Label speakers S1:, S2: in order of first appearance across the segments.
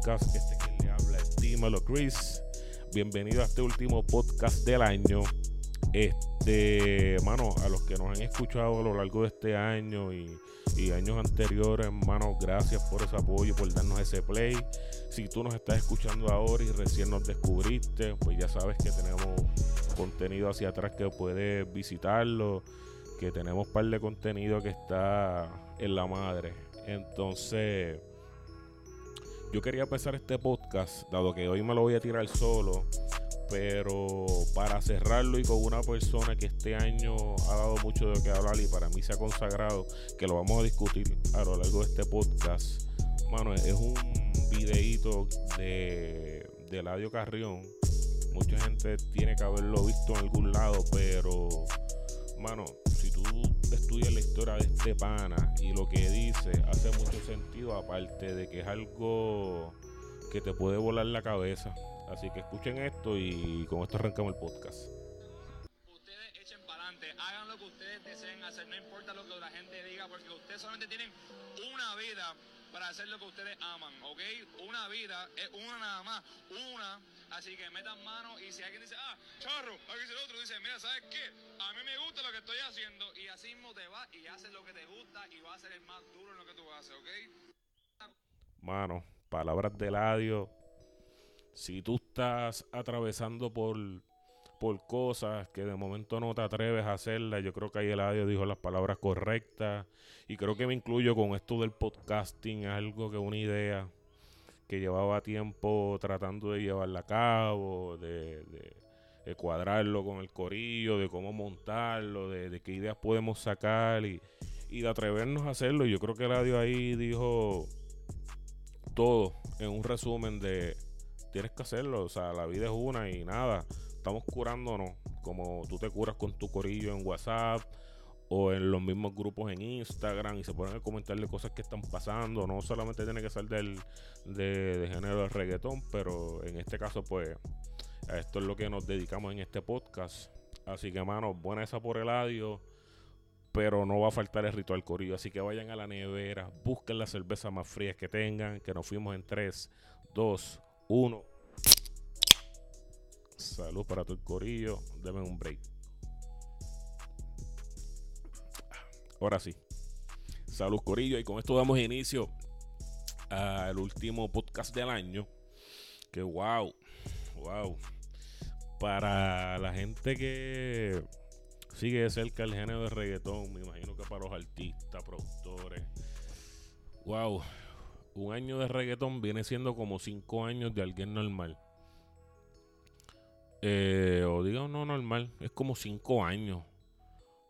S1: Este que le habla es Dímelo Chris. Bienvenido a este último podcast del año. Este, mano, a los que nos han escuchado a lo largo de este año y, años anteriores, mano, gracias por ese apoyo, por darnos ese play. Si tú nos estás escuchando ahora y recién nos descubriste, pues ya sabes que tenemos contenido hacia atrás que puedes visitarlo, que tenemos par de contenido que está en la madre. Entonces, yo quería empezar este podcast, dado que hoy me lo voy a tirar solo, pero para cerrarlo y con una persona que este año ha dado mucho de qué hablar y para mí se ha consagrado, que lo vamos a discutir a lo largo de este podcast. Mano, es un videíto de, de Eladio Carrión. Mucha gente tiene que haberlo visto en algún lado, pero, mano, tú estudias la historia de este pana y lo que dice, hace mucho sentido, aparte de que es algo que te puede volar la cabeza. Así que escuchen esto y con esto arrancamos el podcast.
S2: Ustedes echen para adelante, hagan lo que ustedes deseen hacer, no importa lo que la gente diga, porque ustedes solamente tienen una vida para hacer lo que ustedes aman, ¿ok? Una vida es una nada más, una. Así que metan mano y si alguien dice, ah, charro, aquí dice el otro, dice, mira, ¿sabes qué? A mí me gusta lo que estoy haciendo y así mismo te vas y haces lo que te gusta y vas a ser el más duro en lo que tú haces, ¿ok?
S1: Mano, palabras de Eladio. Si tú estás atravesando por, por cosas que de momento no te atreves a hacerlas, yo creo que ahí Eladio dijo las palabras correctas. Y creo que me incluyo con esto del podcasting, algo que una idea que llevaba tiempo tratando de llevarla a cabo, de, de- cuadrarlo con el corillo, de cómo montarlo, de, de qué ideas podemos sacar y, y de atrevernos a hacerlo. Yo creo que Eladio ahí dijo todo en un resumen de tienes que hacerlo, o sea, la vida es una y nada, estamos curándonos como tú te curas con tu corillo en WhatsApp o en los mismos grupos en Instagram y se ponen a comentarle cosas que están pasando, no solamente tiene que ser del de, género de reggaetón, pero en este caso pues a esto es lo que nos dedicamos en este podcast. Así que mano, buena esa por el audio pero no va a faltar el ritual corillo. Así que vayan a la nevera, busquen las cervezas más frías que tengan, que nos fuimos en 3, 2, 1. Salud para todo el corillo. Deme un break. Ahora sí. Salud corillo. Y con esto damos inicio al último podcast del año. Que wow. Wow. Para la gente que sigue de cerca el género de reggaetón, me imagino que para los artistas, productores. Wow, un año de reggaetón viene siendo como cinco años de alguien normal. Eh, o digo no normal, es como cinco años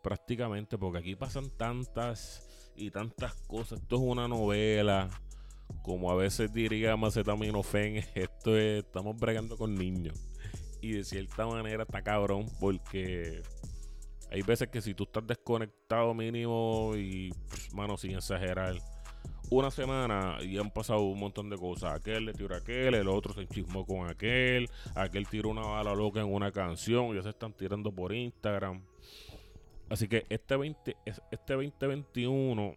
S1: prácticamente, porque aquí pasan tantas y tantas cosas. Esto es una novela, como a veces diría Macetaminofen, esto es, estamos bregando con niños. Y de cierta manera está cabrón, porque hay veces que si tú estás desconectado mínimo y, pff, mano, sin exagerar, una semana y han pasado un montón de cosas. Aquel le tiró a aquel, el otro se enchismó con aquel, aquel tiró una bala loca en una canción, ya se están tirando por Instagram. Así que este 20, es- este 2021,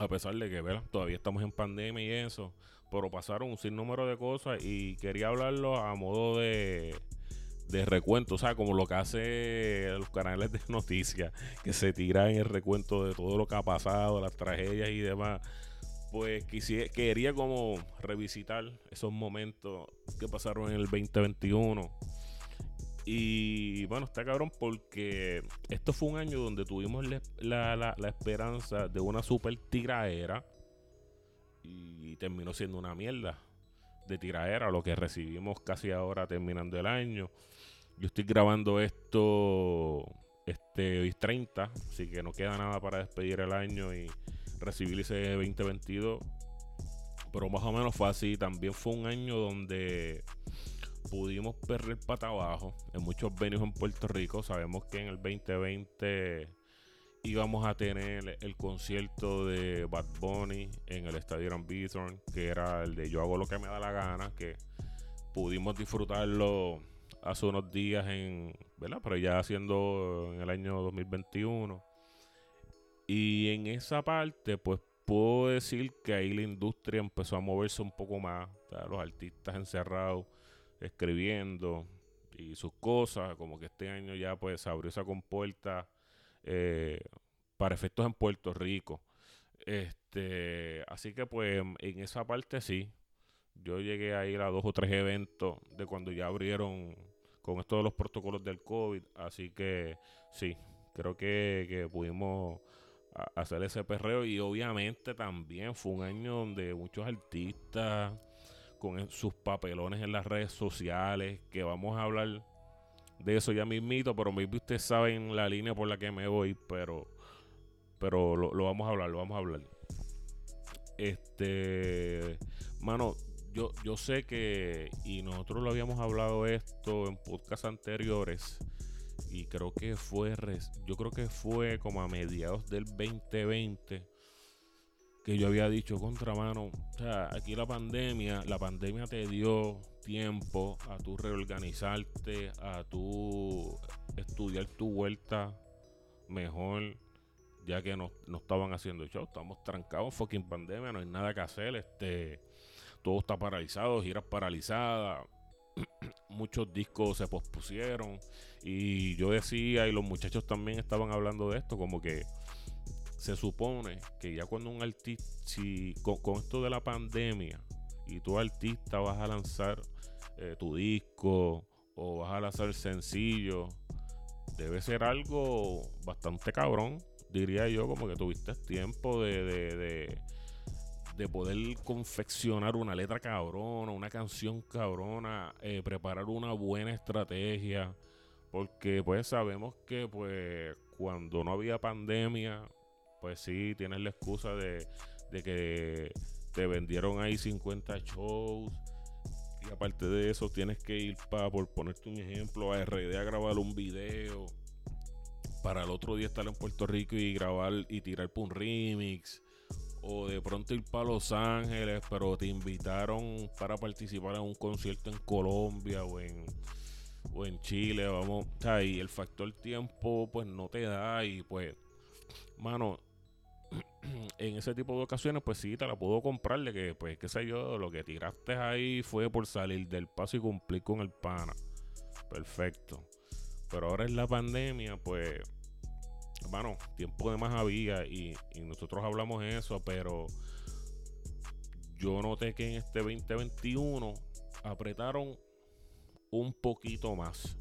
S1: a pesar de que ¿verdad? todavía estamos en pandemia y eso, pero pasaron un sinnúmero de cosas y quería hablarlo a modo de, de recuento, o sea, como lo que hace los canales de noticias, que se tiran el recuento de todo lo que ha pasado, las tragedias y demás. Pues quisi- quería como revisitar esos momentos que pasaron en el 2021. Y bueno, está cabrón porque esto fue un año donde tuvimos la- la- la esperanza de una super tiraera y terminó siendo una mierda de tiraera lo que recibimos casi ahora terminando el año. Yo estoy grabando esto este hoy es 30, así que no queda nada para despedir el año y recibir ese 2022. Pero más o menos fue así. También fue un año donde pudimos perder pata abajo en muchos venues en Puerto Rico. Sabemos que en el 2020 íbamos a tener el concierto de Bad Bunny en el Estadio Gran Bithorn, que era el de Yo hago lo que me da la gana, que pudimos disfrutarlo hace unos días en, ¿verdad? Pero ya haciendo en el año 2021. Y en esa parte, pues puedo decir que ahí la industria empezó a moverse un poco más. los artistas encerrados, escribiendo y sus cosas. Como que este año ya pues abrió esa compuerta eh, para efectos en Puerto Rico. Este, así que pues en esa parte sí. Yo llegué a ir a dos o tres eventos de cuando ya abrieron con esto de los protocolos del COVID. Así que sí, creo que, que pudimos hacer ese perreo y obviamente también fue un año donde muchos artistas con sus papelones en las redes sociales, que vamos a hablar de eso ya mismito, pero maybe ustedes saben la línea por la que me voy, pero pero lo, lo vamos a hablar, lo vamos a hablar. Este, mano, yo, yo sé que, y nosotros lo habíamos hablado esto en podcasts anteriores, y creo que fue, yo creo que fue como a mediados del 2020 que yo había dicho contramano, o sea, aquí la pandemia, la pandemia te dio tiempo a tu reorganizarte, a tu estudiar tu vuelta mejor, ya que no, no estaban haciendo show, estamos trancados, fucking pandemia, no hay nada que hacer, este, todo está paralizado, giras paralizadas, muchos discos se pospusieron. Y yo decía y los muchachos también estaban hablando de esto como que se supone que ya cuando un artista si con, esto de la pandemia y tu artista vas a lanzar eh, tu disco o vas a lanzar sencillo debe ser algo bastante cabrón diría yo como que tuviste tiempo de poder confeccionar una letra cabrona, una canción cabrona, eh, preparar una buena estrategia, porque pues sabemos que pues cuando no había pandemia, pues sí, tienes la excusa de, de que te vendieron ahí 50 shows. Y aparte de eso, tienes que ir para, por ponerte un ejemplo, a RD a grabar un video. Para el otro día estar en Puerto Rico y grabar y tirar por un remix o de pronto ir para Los Ángeles, pero te invitaron para participar en un concierto en Colombia o en, o en Chile, vamos, y el factor tiempo pues no te da y pues, mano, en ese tipo de ocasiones pues sí te la puedo comprar de que pues qué sé yo, lo que tiraste ahí fue por salir del paso y cumplir con el pana. Perfecto. Pero ahora es la pandemia, pues bueno, tiempo de más había y, nosotros hablamos eso, pero yo noté que en este 2021 apretaron un poquito más.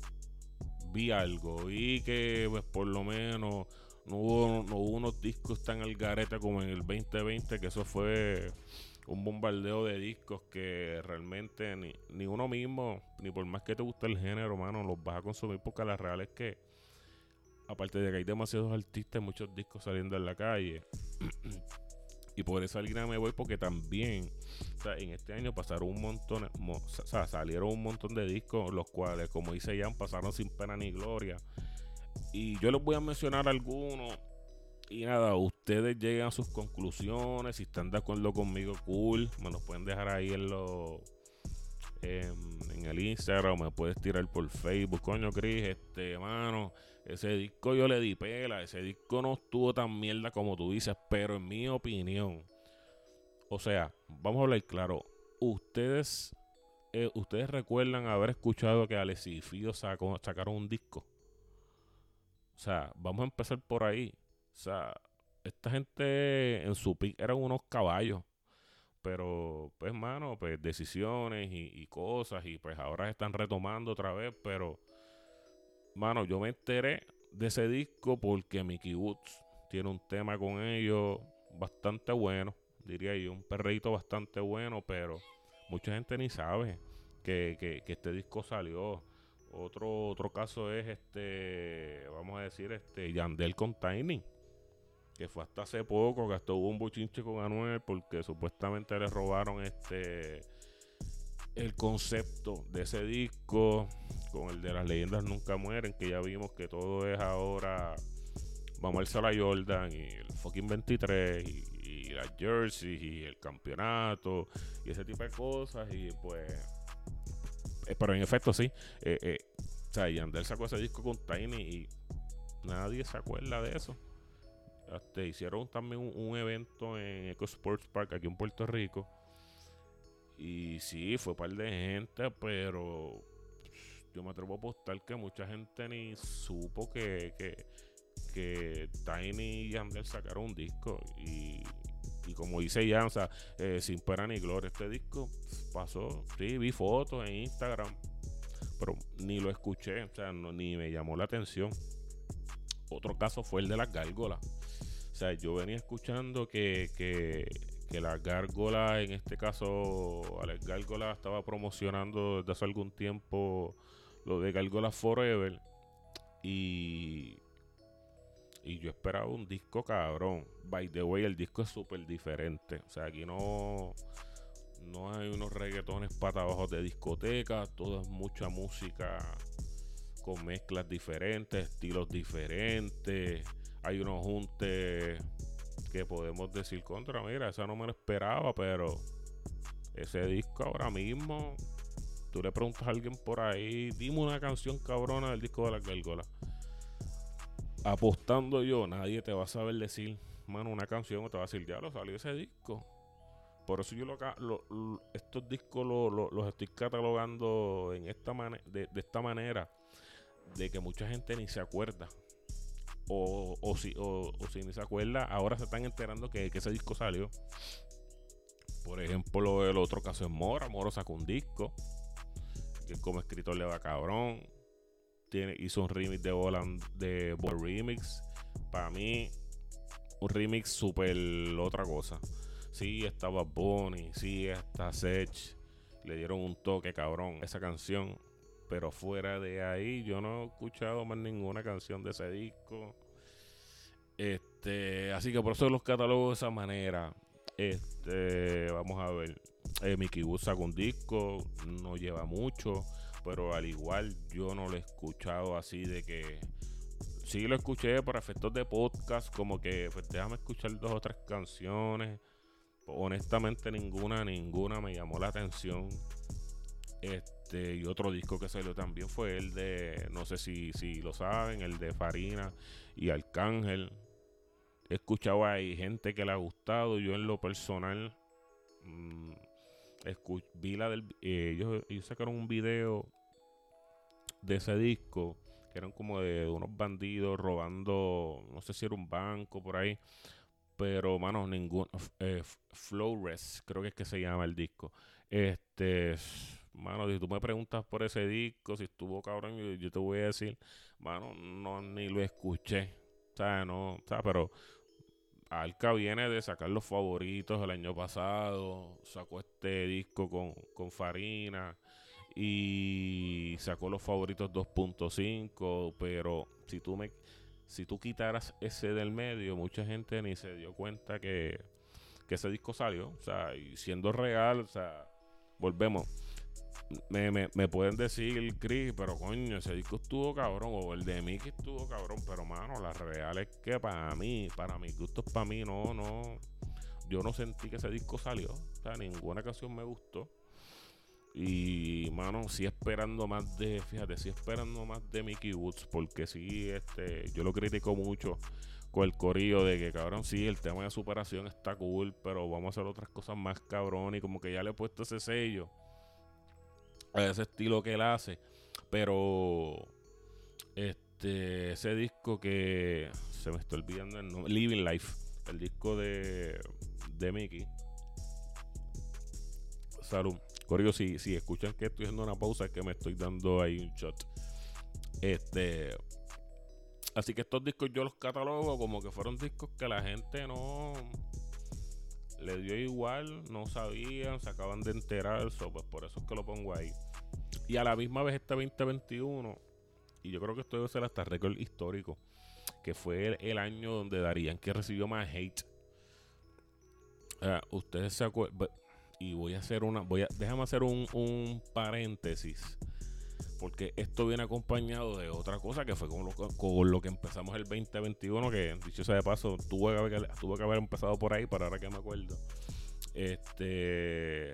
S1: Vi algo, vi que pues por lo menos no hubo, no unos discos tan al garete como en el 2020, que eso fue un bombardeo de discos que realmente ni, ni uno mismo, ni por más que te guste el género, mano, los vas a consumir porque la real es que aparte de que hay demasiados artistas, muchos discos saliendo en la calle. y por esa línea me voy porque también, en este año pasaron un montón, o sea, salieron un montón de discos, los cuales, como dice Jan, pasaron sin pena ni gloria. Y yo les voy a mencionar algunos. Y nada, ustedes lleguen a sus conclusiones. Si están de acuerdo conmigo, cool. Me los pueden dejar ahí en los en, el Instagram, me puedes tirar por Facebook, coño Chris, este mano, ese disco yo le di pela, ese disco no estuvo tan mierda como tú dices, pero en mi opinión, o sea, vamos a hablar claro, ustedes, eh, ustedes recuerdan haber escuchado que Alex y Fido sacaron un disco. O sea, vamos a empezar por ahí. O sea, esta gente en su pick eran unos caballos. Pero, pues, mano, pues decisiones y, cosas, y pues ahora están retomando otra vez, pero, mano, yo me enteré de ese disco porque Mickey Woods tiene un tema con ellos bastante bueno, diría yo, un perrito bastante bueno, pero mucha gente ni sabe que, que, que este disco salió. Otro, otro caso es este, vamos a decir, este Yandel con Tiny que fue hasta hace poco que hasta hubo un bochinche con Anuel porque supuestamente le robaron este el concepto de ese disco con el de las leyendas nunca mueren que ya vimos que todo es ahora vamos a la Jordan y el fucking 23 y, las jerseys y el campeonato y ese tipo de cosas y pues eh, pero en efecto sí eh, eh, o sea Yandel sacó ese disco con Tiny y nadie se acuerda de eso Este, hicieron también un, evento en Eco Sports Park aquí en Puerto Rico. Y sí, fue un par de gente, pero yo me atrevo a apostar que mucha gente ni supo que, que, Tiny y Yandel sacaron un disco. Y, y como dice Jan, o sea, eh, sin pena ni gloria, este disco pasó. Sí, vi fotos en Instagram, pero ni lo escuché, o sea, ni me llamó la atención. Otro caso fue el de las gárgolas. Sea, yo venía escuchando que, que, que la gárgola, en este caso, Alex Gárgola estaba promocionando desde hace algún tiempo lo de Gárgola Forever. Y, y yo esperaba un disco cabrón. By the way, el disco es súper diferente. O sea, aquí no, no hay unos reggaetones para abajo de discoteca. Todo es mucha música con mezclas diferentes, estilos diferentes. Hay unos juntes que podemos decir contra, mira, esa no me lo esperaba, pero ese disco ahora mismo, tú le preguntas a alguien por ahí, dime una canción cabrona del disco de la gárgolas. Apostando yo, nadie te va a saber decir, mano, una canción o te va a decir, ya lo salió ese disco. Por eso yo lo, lo, lo estos discos lo, los estoy catalogando en esta de, de esta manera, de que mucha gente ni se acuerda o, o, si, o, o, si ni se acuerda, ahora se están enterando que, que ese disco salió. Por ejemplo, el otro caso es Mora. Moro sacó un disco. Que como escritor le va cabrón. Tiene, hizo un remix de Boland de Remix. Para mí, un remix super otra cosa. Sí, estaba Bonnie, sí, está Sech. Le dieron un toque cabrón esa canción. Pero fuera de ahí, yo no he escuchado más ninguna canción de ese disco. Este, así que por eso los catálogos de esa manera. Este, vamos a ver. Eh, Mickey Wood sacó un disco, no lleva mucho, pero al igual yo no lo he escuchado así de que. Sí lo escuché por efectos de podcast, como que pues déjame escuchar dos o tres canciones. Honestamente ninguna, ninguna me llamó la atención. Este, y otro disco que salió también fue el de, no sé si, si lo saben, el de Farina y Arcángel. He escuchado ahí gente que le ha gustado. Yo en lo personal mmm, vi la del... Eh, ellos, ellos, sacaron un video de ese disco que eran como de unos bandidos robando, no sé si era un banco por ahí. Pero, mano, ningún... Eh, Flowrest, creo que es que se llama el disco. Este mano, si tú me preguntas por ese disco, si estuvo cabrón, yo, te voy a decir, mano, no, ni lo escuché. O sea, no, o pero Alca viene de sacar los favoritos el año pasado, sacó este disco con, con Farina y sacó los favoritos 2.5, pero si tú me si tú quitaras ese del medio, mucha gente ni se dio cuenta que, que ese disco salió, o sea, y siendo real, o sea, volvemos me, me, me, pueden decir, Chris, pero coño, ese disco estuvo cabrón, o el de Mickey estuvo cabrón, pero mano, la real es que para mí, para mis gustos, para mí, no, no, yo no sentí que ese disco salió, o sea, ninguna canción me gustó. Y, mano, sí esperando más de, fíjate, sí esperando más de Mickey Woods, porque sí, este, yo lo critico mucho con el corillo de que, cabrón, sí, el tema de superación está cool, pero vamos a hacer otras cosas más cabrón y como que ya le he puesto ese sello a ese estilo que él hace. Pero este ese disco que se me está olvidando el nombre, Living Life, el disco de, de Mickey. Salud. Corrigo, si, si escuchan que estoy haciendo una pausa, es que me estoy dando ahí un shot. Este. Así que estos discos yo los catalogo como que fueron discos que la gente no le dio igual, no sabían, se acaban de enterar, eso pues por eso es que lo pongo ahí. Y a la misma vez este 2021, y yo creo que esto debe ser hasta récord histórico, que fue el, año donde Darían que recibió más hate. Ustedes se acuerdan, y voy a hacer una, voy a, déjame hacer un, un paréntesis porque esto viene acompañado de otra cosa que fue con lo, con lo que empezamos el 2021, que dicho sea de paso, tuvo que, haber, tuvo que haber empezado por ahí, para ahora que me acuerdo. Este,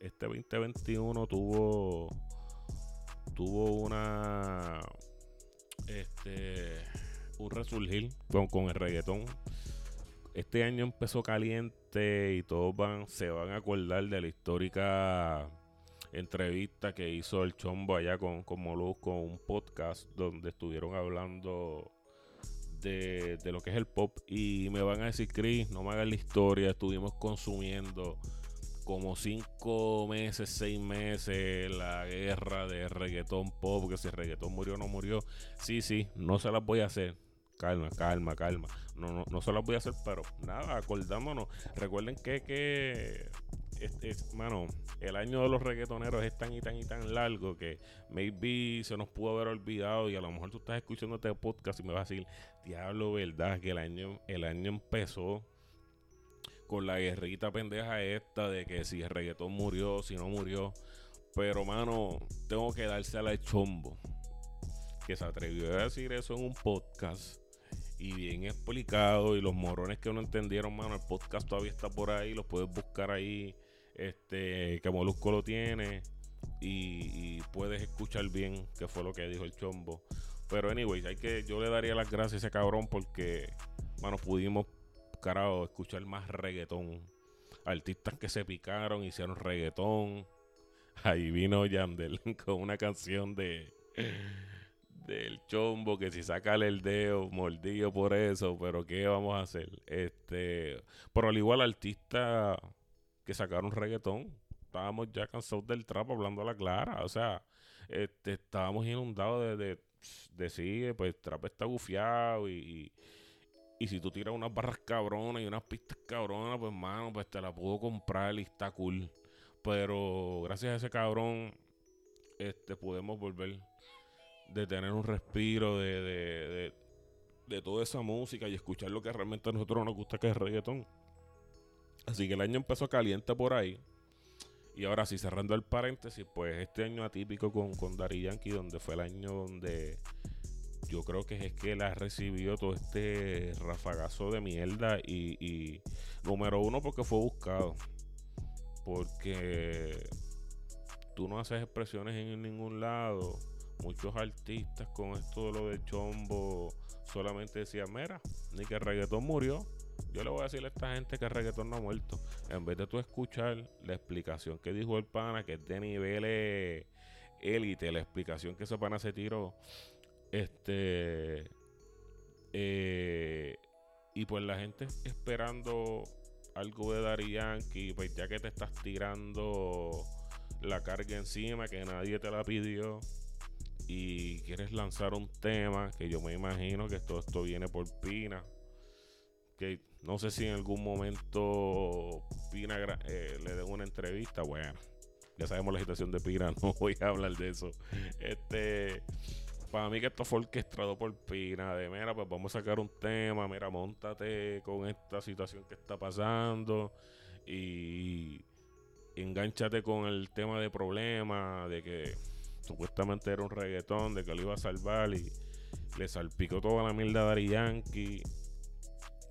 S1: este 2021 tuvo, tuvo una, este, un resurgir con, con el reggaetón. este año empezó caliente y todos van, se van a acordar de la histórica entrevista que hizo el Chombo allá con, con Molusco, un podcast donde estuvieron hablando de, de, lo que es el pop. Y me van a decir, Chris, no me hagas la historia, estuvimos consumiendo como cinco meses, seis meses la guerra de reggaetón pop, que si reggaetón murió o no murió. Sí, sí, no se las voy a hacer. Calma, calma, calma. No, no, no se las voy a hacer, pero nada, acordámonos. Recuerden que, que es, mano, el año de los reggaetoneros es tan y tan y tan largo que maybe se nos pudo haber olvidado y a lo mejor tú estás escuchando este podcast y me vas a decir, diablo, verdad, que el año, el año empezó con la guerrita pendeja esta de que si el reggaetón murió, si no murió. Pero, mano, tengo que darse a la chombo. Que se atrevió a decir eso en un podcast. Y bien explicado. Y los morones que no entendieron, mano, el podcast todavía está por ahí. Lo puedes buscar ahí. Este, que Molusco lo tiene. Y, puedes escuchar bien qué fue lo que dijo el chombo. Pero, anyways, hay que, yo le daría las gracias a ese cabrón porque, mano, pudimos carajo, escuchar más reggaetón. Artistas que se picaron, hicieron reggaetón. Ahí vino Yandel con una canción de del chombo que si saca el dedo mordido por eso, pero qué vamos a hacer. Este, pero al igual artistas que sacaron reggaetón, estábamos ya cansados del trap hablando a la clara, o sea, este, estábamos inundados de, de, de sí, pues trap está gufiado y y si tú tiras unas barras cabronas y unas pistas cabronas, pues mano, pues te la puedo comprar y está cool. Pero gracias a ese cabrón, este, podemos volver de tener un respiro de, de, de, toda esa música y escuchar lo que realmente a nosotros nos gusta que es reggaetón. Así que el año empezó caliente por ahí. Y ahora sí, cerrando el paréntesis, pues este año atípico con, con Yankee, donde fue el año donde yo creo que es que él ha recibido todo este rafagazo de mierda y, número uno porque fue buscado. Porque tú no haces expresiones en ningún lado. Muchos artistas con esto de lo de chombo solamente decían, mira, ni que el reggaetón murió. Yo le voy a decir a esta gente que el reggaetón no ha muerto. En vez de tú escuchar la explicación que dijo el pana, que es de nivel élite, la explicación que ese pana se tiró este. Eh, y pues la gente esperando algo de Dari Yankee, pues ya que te estás tirando la carga encima, que nadie te la pidió, y quieres lanzar un tema, que yo me imagino que todo esto viene por Pina, que no sé si en algún momento Pina eh, le dé una entrevista, bueno, ya sabemos la situación de Pina, no voy a hablar de eso. Este para mí que esto fue orquestado por Pina, de mira, pues vamos a sacar un tema, mira, montate con esta situación que está pasando y enganchate con el tema de problema, de que supuestamente era un reggaetón, de que lo iba a salvar y le salpicó toda la mierda a Dari Yankee.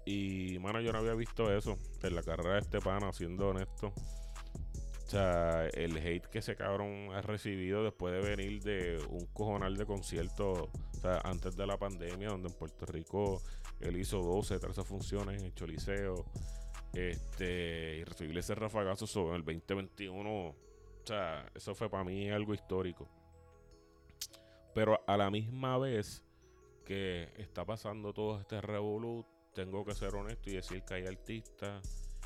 S1: Y, mano, yo no había visto eso en la carrera de este pana, siendo honesto. O sea, el hate que ese cabrón ha recibido después de venir de un cojonal de conciertos, o sea, antes de la pandemia, donde en Puerto Rico él hizo 12, 13 funciones en el Choliseo, este, y recibir ese rafagazo sobre el 2021, o sea, eso fue para mí algo histórico. Pero a la misma vez que está pasando todo este revolut, tengo que ser honesto y decir que hay artistas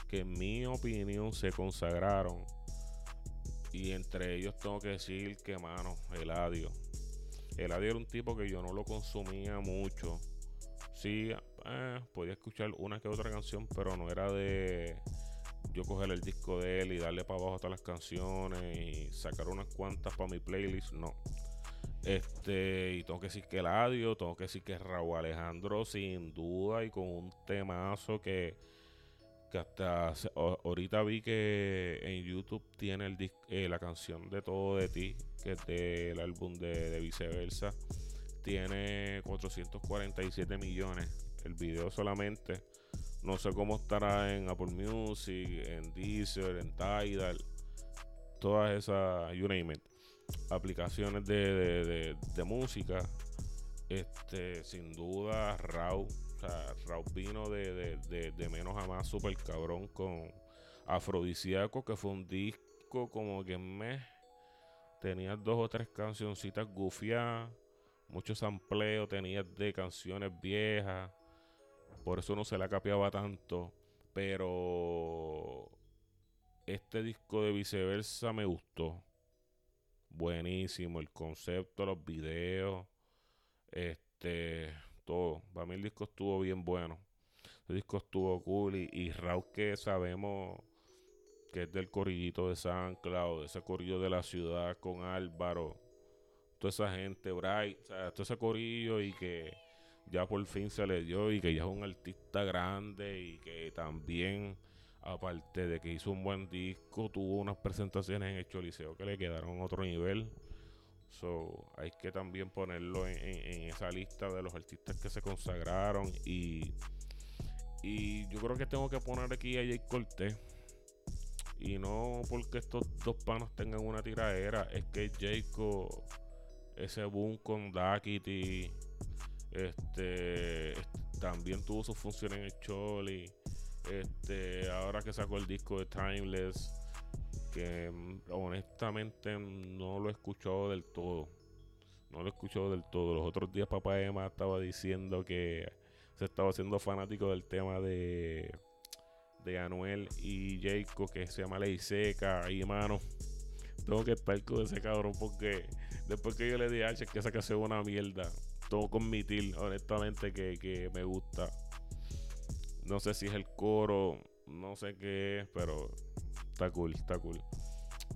S1: que en mi opinión se consagraron y entre ellos tengo que decir que, mano, Eladio. Eladio era un tipo que yo no lo consumía mucho. Sí, eh, podía escuchar una que otra canción, pero no era de yo coger el disco de él y darle para abajo todas las canciones y sacar unas cuantas para mi playlist. No. Este, y tengo que decir que Eladio, tengo que decir que Raúl Alejandro, sin duda, y con un temazo que que hasta ahorita vi que en YouTube tiene el eh, la canción de Todo de Ti, que es del álbum de, Viceversa. Tiene 447 millones el video solamente. No sé cómo estará en Apple Music, en Deezer, en Tidal, todas esas, you name it, aplicaciones de, de, música. Este, sin duda, Raw O sea, vino de, de menos a más super cabrón con Afrodisíaco, que fue un disco como que me tenía dos o tres cancioncitas gufiadas, muchos amplios, tenía de canciones viejas, por eso no se la capeaba tanto, pero este disco de viceversa me gustó. Buenísimo, el concepto, los videos, este, todo. Para mí el disco estuvo bien bueno. El disco estuvo cool y, y Raúl que sabemos que es del corillito de San Cloud, ese corillo de la ciudad con Álvaro, toda esa gente, Bright, o sea, todo ese corillo y que ya por fin se le dio y que ya es un artista grande y que también, aparte de que hizo un buen disco, tuvo unas presentaciones en el Choliseo que le quedaron otro nivel. So, hay que también ponerlo en, esa lista de los artistas que se consagraron y, y yo creo que tengo que poner aquí a Jay Cortés y no porque estos dos panos tengan una tiradera, es que Jacob, ese boom con Dakity, este, también tuvo su función en el Choli. Este, ahora que sacó el disco de Timeless, que mm, honestamente no lo he escuchado del todo. No lo he escuchado del todo. Los otros días papá Emma estaba diciendo que se estaba haciendo fanático del tema de de Anuel y Jacob que se llama Ley Seca y mano tengo que estar con ese cabrón porque después que yo le di a H que esa que una mierda tengo que admitir honestamente que, me gusta no sé si es el coro no sé qué es pero está cool está cool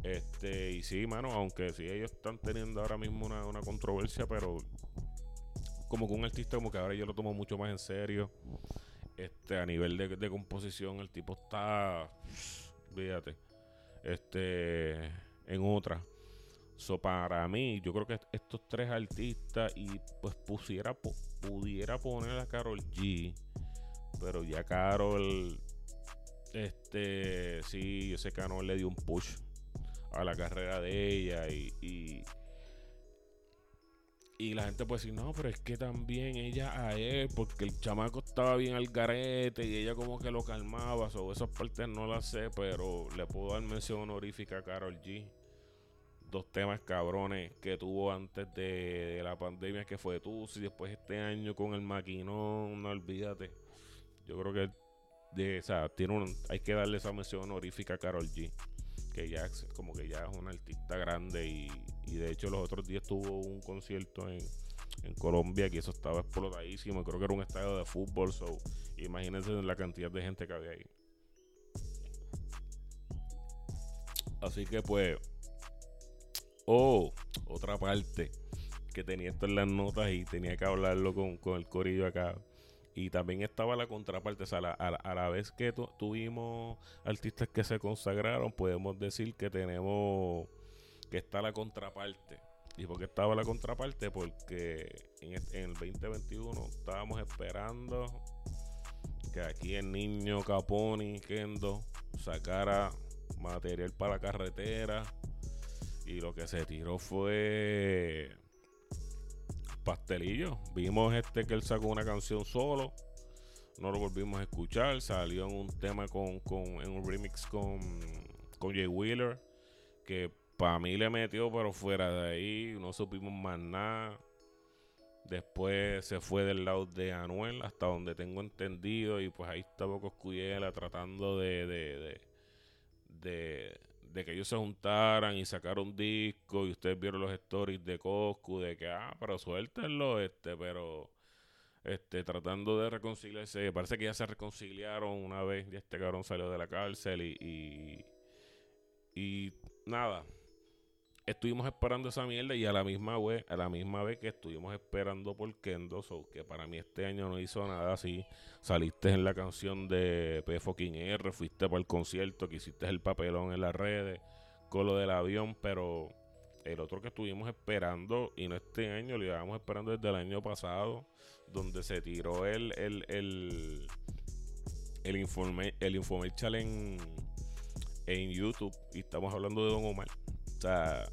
S1: este y sí mano aunque sí ellos están teniendo ahora mismo una, una controversia pero como que un artista como que ahora yo lo tomo mucho más en serio este, a nivel de, composición, el tipo está. Fíjate. Este. En otra. So, para mí, yo creo que estos tres artistas, y pues pusiera, pudiera poner a Carol G. Pero ya Carol. Este. Sí, yo sé no le dio un push a la carrera de ella. y y la gente puede decir, no, pero es que también ella a él, porque el chamaco estaba bien al garete y ella como que lo calmaba. Sobre esas partes no las sé, pero le puedo dar mención honorífica a Carol G. Dos temas cabrones que tuvo antes de, la pandemia, que fue y después este año con el maquinón, no olvídate. Yo creo que de, o sea, tiene un, hay que darle esa mención honorífica a Carol G que ya como que ya es un artista grande y, de hecho los otros días tuvo un concierto en, Colombia que eso estaba explotadísimo, creo que era un estadio de fútbol, so imagínense la cantidad de gente que había ahí. Así que pues, oh, otra parte que tenía esto en las notas y tenía que hablarlo con, con el corillo acá y también estaba la contraparte, o sea, a, la, vez que tuvimos artistas que se consagraron, podemos decir que tenemos, que está la contraparte. ¿Y por qué estaba la contraparte? Porque en, el 2021 estábamos esperando que aquí el niño Caponi Kendo sacara material para la carretera y lo que se tiró fue pastelillo. Vimos este que él sacó una canción solo. No lo volvimos a escuchar. Salió en un tema con, con en un remix con, con Jay Wheeler. Que para mí le metió, pero fuera de ahí. No supimos más nada. Después se fue del lado de Anuel, hasta donde tengo entendido. Y pues ahí estaba Coscuyela tratando de, de de que ellos se juntaran y sacaron un disco y ustedes vieron los stories de Coscu de que ah pero suéltenlo este pero este tratando de reconciliarse parece que ya se reconciliaron una vez ya este cabrón salió de la cárcel y, y nada estuvimos esperando esa mierda y a la misma vez, a la misma vez que estuvimos esperando por Kendo, que para mí este año no hizo nada así. Saliste en la canción de P fucking R, fuiste para el concierto, que hiciste el papelón en las redes, con lo del avión, pero el otro que estuvimos esperando, y no este año, lo íbamos esperando desde el año pasado, donde se tiró el, el, el, el informe, el en, en YouTube, y estamos hablando de Don Omar. O sea,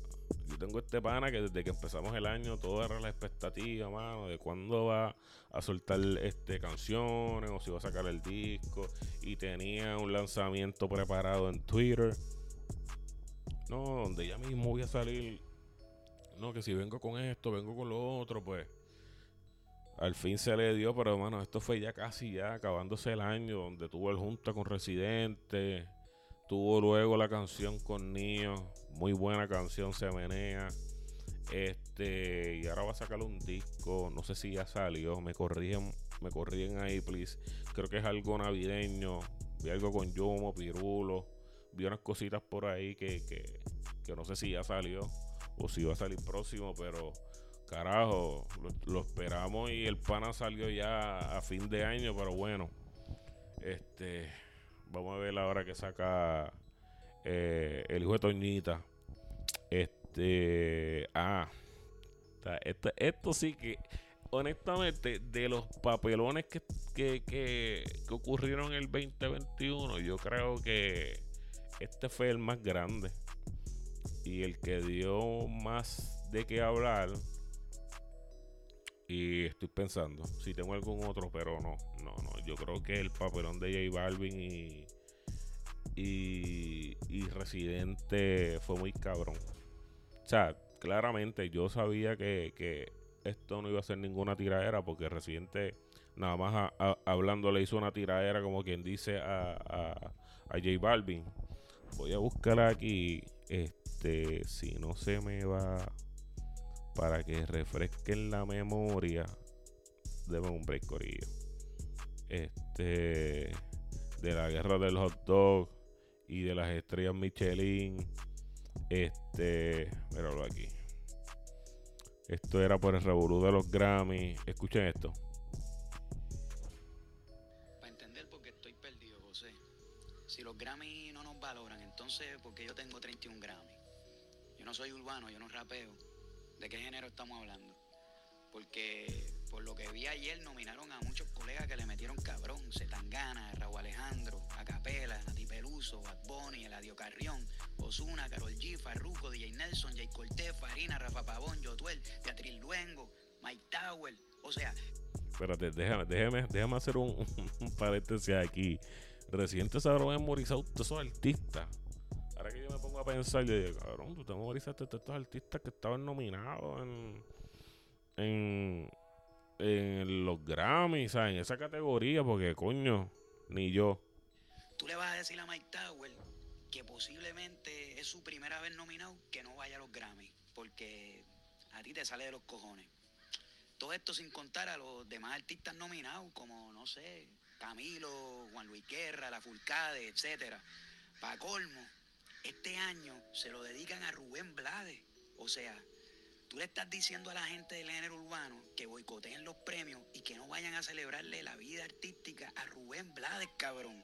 S1: yo tengo este pana que desde que empezamos el año todo era la expectativa, mano, de cuándo va a soltar este canciones o si va a sacar el disco y tenía un lanzamiento preparado en Twitter. No, donde ya mismo voy a salir. No, que si vengo con esto, vengo con lo otro, pues al fin se le dio, pero bueno, esto fue ya casi ya acabándose el año, donde tuvo el junta con Residente, tuvo luego la canción con Nio, muy buena canción, se menea. Este, y ahora va a sacar un disco, no sé si ya salió, me corrigen, me corrigen ahí, please. Creo que es algo navideño, vi algo con Yomo, Pirulo, vi unas cositas por ahí que, que, que no sé si ya salió o si va a salir próximo, pero carajo, lo, esperamos y el pana salió ya a fin de año, pero bueno, este, vamos a ver ahora que saca eh, el hijo de Toñita. Este, ah, esto, esto sí que, honestamente, de los papelones que, que, que, que ocurrieron el 2021, yo creo que este fue el más grande y el que dio más de qué hablar y estoy pensando si tengo algún otro, pero no, no, no. Yo creo que el papelón de J Balvin y, y, Residente fue muy cabrón. O sea, claramente yo sabía que, esto no iba a ser ninguna tiradera porque Residente nada más hablando le hizo una tiradera como quien dice a, a, a J Balvin. Voy a buscar aquí, este, si no se me va para que refresquen la memoria. Deme un break, corillo. Este. De la guerra del hot dog y de las estrellas Michelin. Este. Míralo aquí. Esto era por el revolú de los Grammy. Escuchen esto.
S3: Para entender por qué estoy perdido, José. Si los Grammy no nos valoran, entonces, porque yo tengo 31 Grammy? Yo no soy urbano, yo no rapeo ¿De qué género estamos hablando? Porque por lo que vi ayer nominaron a muchos colegas que le metieron cabrón, Zetangana, Raúl Alejandro, Acapela, Nati Peluso, Bad Bunny, Eladio Carrión, Osuna, Carol G, Farruko, DJ Nelson, Jay Cortez, Farina, Rafa Pavón, Yotuel, Beatriz Luengo, Mike Tower, o sea...
S1: Espérate, déjame, déjame, déjame hacer un, paréntesis aquí. Reciente se habrá memorizado todos artistas Ahora que yo me pongo a pensar, yo digo, cabrón, tú te memorizaste de estos artistas que estaban nominados en, en, en los Grammys, en esa categoría, porque coño, ni yo.
S3: Tú le vas a decir a Mike Tower que posiblemente es su primera vez nominado que no vaya a los Grammys, porque a ti te sale de los cojones. Todo esto sin contar a los demás artistas nominados, como, no sé, Camilo, Juan Luis Guerra, La Fulcade, etcétera. Para colmo, este año se lo dedican a Rubén Blades. O sea, tú le estás diciendo a la gente del género urbano que boicoteen los premios y que no vayan a celebrarle la vida artística a Rubén Blades, cabrón.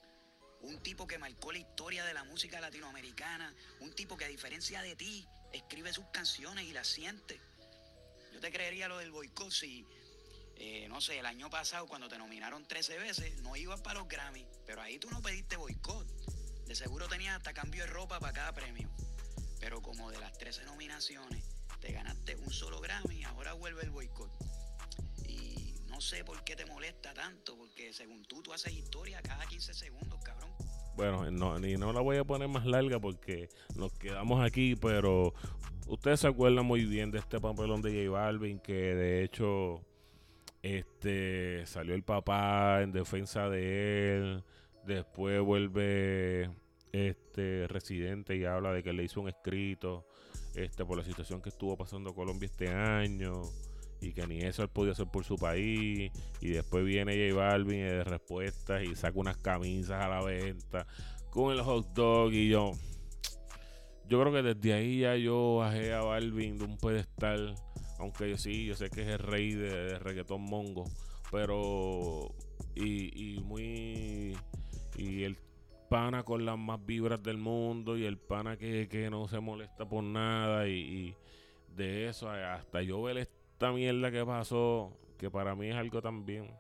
S3: Un tipo que marcó la historia de la música latinoamericana, un tipo que a diferencia de ti escribe sus canciones y las siente. Yo te creería lo del boicot si, eh, no sé, el año pasado cuando te nominaron 13 veces no ibas para los Grammy, pero ahí tú no pediste boicot. De seguro tenías hasta cambio de ropa para cada premio. Pero como de las 13 nominaciones te ganaste un solo Grammy, ahora vuelve el boicot. Y no sé por qué te molesta tanto, porque según tú, tú haces historia cada 15 segundos, cabrón.
S1: Bueno, no, ni no la voy a poner más larga porque nos quedamos aquí, pero ustedes se acuerdan muy bien de este papelón de J Balvin, que de hecho este salió el papá en defensa de él Después vuelve este residente y habla de que le hizo un escrito este por la situación que estuvo pasando Colombia este año y que ni eso él podía hacer por su país y después viene J Balvin de respuestas y saca unas camisas a la venta con el hot dog y yo yo creo que desde ahí ya yo bajé a Balvin de un pedestal aunque yo sí yo sé que es el rey de, reggaetón mongo pero pana con las más vibras del mundo y el pana que, no se molesta por nada y, de eso hasta yo ver esta mierda que pasó, que para mí es algo también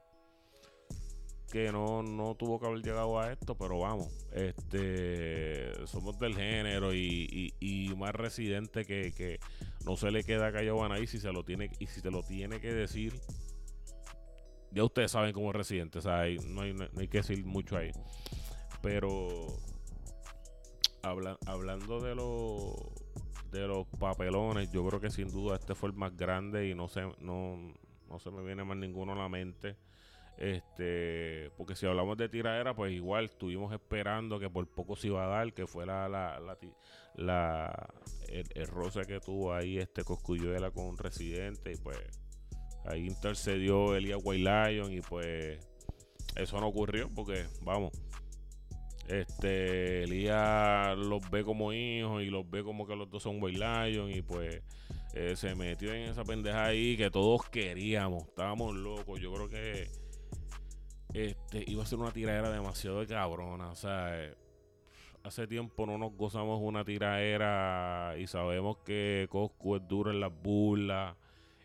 S1: que no, no tuvo que haber llegado a esto, pero vamos, este somos del género y, y, más residente que, que, no se le queda callado a nadie si se lo tiene, y si te lo tiene que decir. Ya ustedes saben cómo es residente, o sea, no, hay, no hay que decir mucho ahí. Pero hablando de los de los papelones, yo creo que sin duda este fue el más grande y no se, no, no se me viene más ninguno a la mente. Este, porque si hablamos de tiradera, pues igual estuvimos esperando que por poco se iba a dar, que fue la, la, la, el, roce que tuvo ahí este Coscuyuela con un residente y pues ahí intercedió Elia White Lion y pues eso no ocurrió porque vamos este Elías los ve como hijos y los ve como que los dos son White Lion y pues eh, se metió en esa pendeja ahí que todos queríamos, estábamos locos. Yo creo que este iba a ser una tiradera demasiado de cabrona, o sea, eh, hace tiempo no nos gozamos una tiradera y sabemos que Coscu es duro en las burlas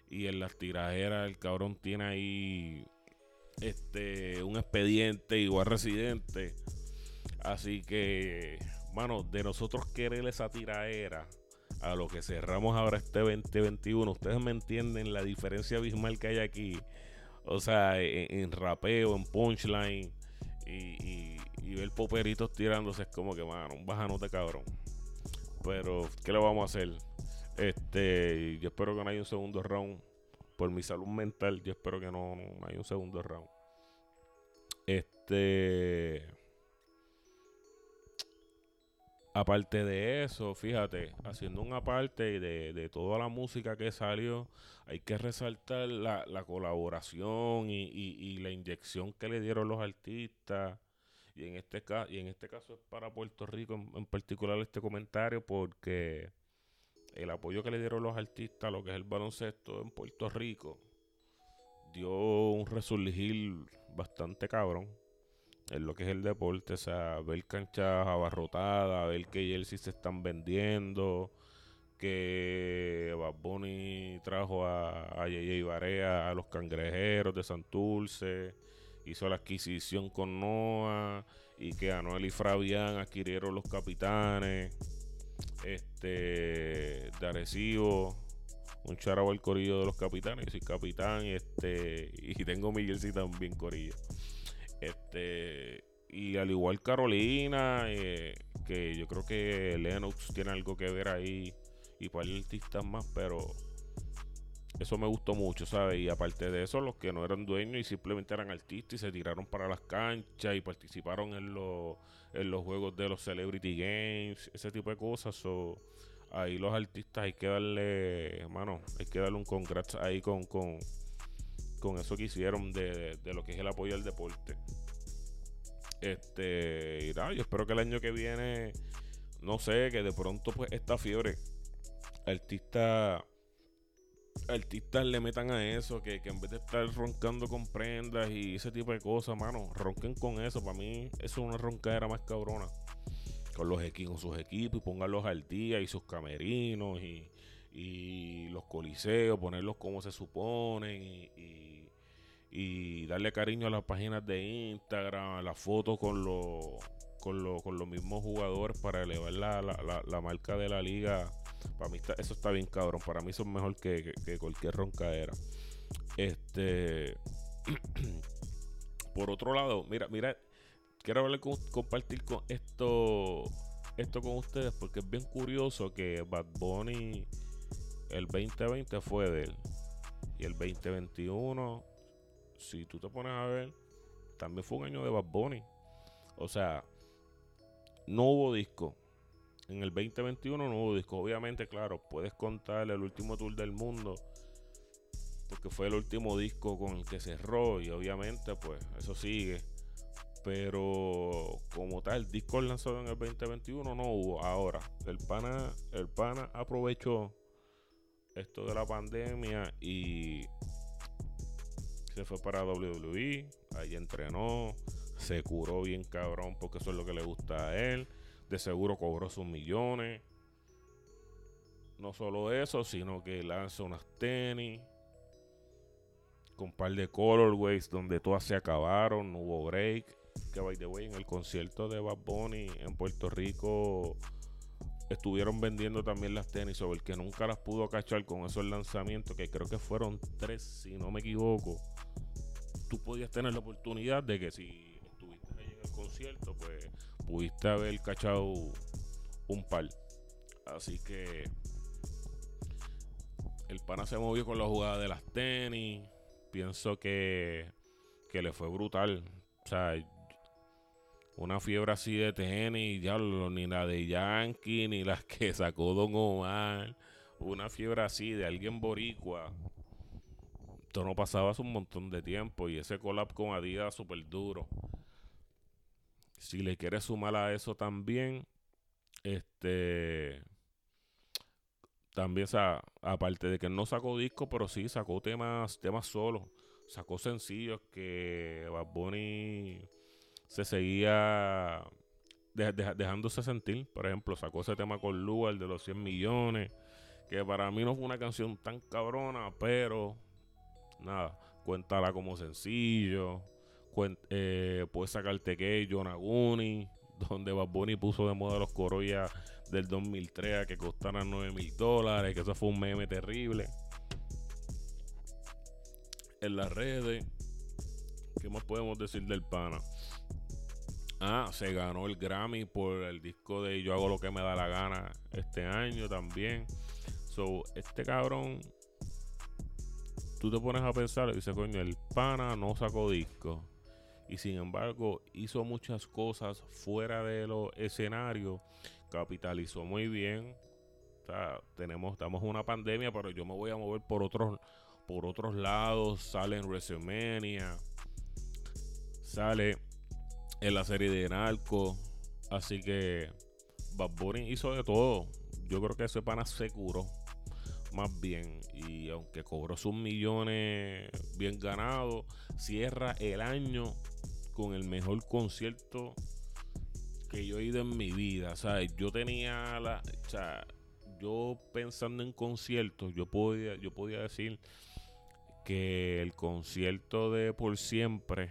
S1: y en las tiraderas el cabrón tiene ahí este un expediente igual residente Así que, mano, de nosotros querer esa tiraera a lo que cerramos ahora este 2021, ustedes me entienden la diferencia abismal que hay aquí. O sea, en, rapeo, en punchline y, y, ver poperitos tirándose es como que, mano, un bajanote cabrón. Pero, ¿qué le vamos a hacer? Este, yo espero que no haya un segundo round. Por mi salud mental, yo espero que no, no haya un segundo round. Este. Aparte de eso, fíjate, haciendo una parte de, de toda la música que salió, hay que resaltar la, colaboración y, la inyección que le dieron los artistas. Y en este, y en este caso es para Puerto Rico en, particular este comentario porque el apoyo que le dieron los artistas a lo que es el baloncesto en Puerto Rico dio un resurgir bastante cabrón en lo que es el deporte, o sea, ver canchas abarrotadas, ver que jerseys se están vendiendo, que Bad trajo a, a Yeye Barea a los cangrejeros de Santurce, hizo la adquisición con Noah, y que Anuel y Fabián adquirieron los capitanes, este, de Arecibo, un charabo al corillo de los capitanes, yo soy capitán, este, y tengo mi jersey también corillo. Este, y al igual Carolina, eh, que yo creo que Lennox tiene algo que ver ahí y para artistas más, pero eso me gustó mucho, ¿sabes? Y aparte de eso, los que no eran dueños y simplemente eran artistas y se tiraron para las canchas y participaron en, los en los juegos de los Celebrity Games, ese tipo de cosas. ahí los artistas hay que darle, hermano, hay que darle un congrats ahí con, con, con eso que hicieron de, lo que es el apoyo al deporte. Este, y yo espero que el año que viene, no sé, que de pronto pues esta fiebre, artistas artistas le metan a eso, que, en vez de estar roncando con prendas y ese tipo de cosas, mano, ronquen con eso. Para mí, eso es una roncadera más cabrona. Con los equipos, sus equipos y pónganlos al día y sus camerinos y, y los coliseos, ponerlos como se suponen y darle cariño a las páginas de Instagram, a las fotos con los con, con los mismos jugadores para elevar la, la, la, marca de la liga. Para mí eso está bien cabrón. Para mí son mejor que, que, cualquier roncadera. Este. por otro lado, mira, mira, quiero hablar compartir con esto, esto con ustedes porque es bien curioso que Bad Bunny el 2020 fue de él y el 2021 si tú te pones a ver, también fue un año de Bad Bunny. O sea, no hubo disco. En el 2021 no hubo disco. Obviamente, claro, puedes contar el último tour del mundo. Porque fue el último disco con el que cerró. Y obviamente, pues, eso sigue. Pero como tal, disco lanzado en el 2021 no hubo. Ahora, el pana, el pana aprovechó esto de la pandemia y se fue para WWE, ahí entrenó, se curó bien cabrón porque eso es lo que le gusta a él. De seguro cobró sus millones. No solo eso, sino que lanzó unas tenis con un par de colorways donde todas se acabaron, no hubo break. que by the way, en el concierto de Bad Bunny en Puerto Rico estuvieron vendiendo también las tenis sobre el que nunca las pudo cachar con esos lanzamientos, que creo que fueron tres, si no me equivoco. Tú podías tener la oportunidad de que si estuviste ahí en el concierto, pues pudiste haber cachado un par. Así que el pana se movió con la jugada de las tenis. Pienso que, que le fue brutal. O sea, una fiebre así de tenis, ya ni la de Yankee, ni las que sacó Don Omar. Una fiebre así de alguien boricua. Esto no pasaba hace un montón de tiempo y ese collab con Adidas súper duro. Si le quieres sumar a eso también, este. También, o aparte de que no sacó disco, pero sí sacó temas, temas solos. Sacó sencillos que Bad Bunny se seguía dejándose sentir. Por ejemplo, sacó ese tema con Lua, el de los 100 millones, que para mí no fue una canción tan cabrona, pero nada, cuéntala como sencillo. eh, puedes sacarte que Yonaguni, donde Bad Bunny puso de moda los Corolla del 2003 a que costaran 9 mil dólares, que eso fue un meme terrible. En las redes, ¿qué más podemos decir del pana? Ah, se ganó el Grammy por el disco de Yo hago lo que me da la gana este año también. So, este cabrón, tú te pones a pensar y dices, coño, el pana no sacó disco. Y sin embargo, hizo muchas cosas fuera de los escenarios. Capitalizó muy bien. O tenemos, estamos en una pandemia, pero yo me voy a mover por otros, por otros lados. Sale en WrestleMania. Sale en la serie de Narco. Así que Bad Bunny hizo de todo. Yo creo que ese pana se curó más bien. Y aunque cobró sus millones bien ganados, cierra el año con el mejor concierto que yo he ido en mi vida. O yo tenía la. O sea, yo pensando en conciertos, yo podía, yo podía decir que el concierto de Por Siempre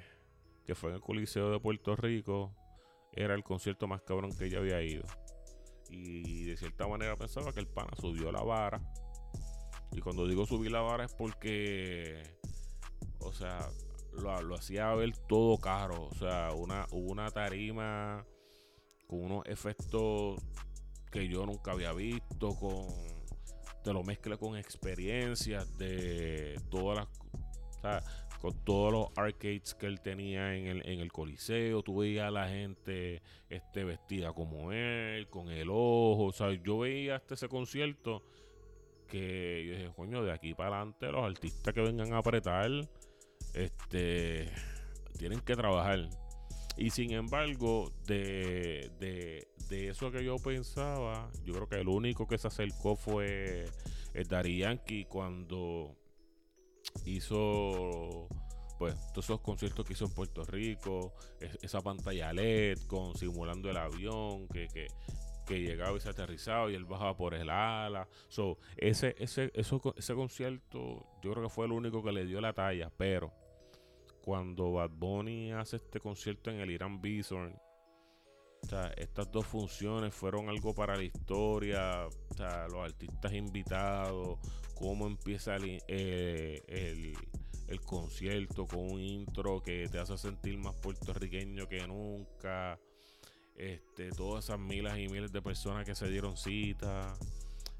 S1: que fue en el Coliseo de Puerto Rico, era el concierto más cabrón que yo había ido. Y de cierta manera pensaba que el pana subió la vara. Y cuando digo subir la vara es porque, o sea, lo, hacía ver todo caro. O sea, una, una tarima con unos efectos que yo nunca había visto, con te lo mezcla con experiencias de todas las o sea, con todos los arcades que él tenía en el, en el Coliseo. Tú veías a la gente este, vestida como él, con el ojo. O sea, yo veía hasta ese concierto que yo dije, coño, de aquí para adelante los artistas que vengan a apretar, este, tienen que trabajar. Y sin embargo, de, de, de, eso que yo pensaba, yo creo que el único que se acercó fue el Dari Yankee cuando hizo pues todos esos conciertos que hizo en Puerto Rico, esa pantalla LED con simulando el avión que, que, que, llegaba y se aterrizaba y él bajaba por el ala. So, ese, ese, ese concierto yo creo que fue el único que le dio la talla, pero cuando Bad Bunny hace este concierto en el Irán Bison, estas dos funciones fueron algo para la historia, los artistas invitados, cómo empieza eh, el, el, concierto con un intro que te hace sentir más puertorriqueño que nunca. Este, todas esas miles y miles de personas que se dieron cita,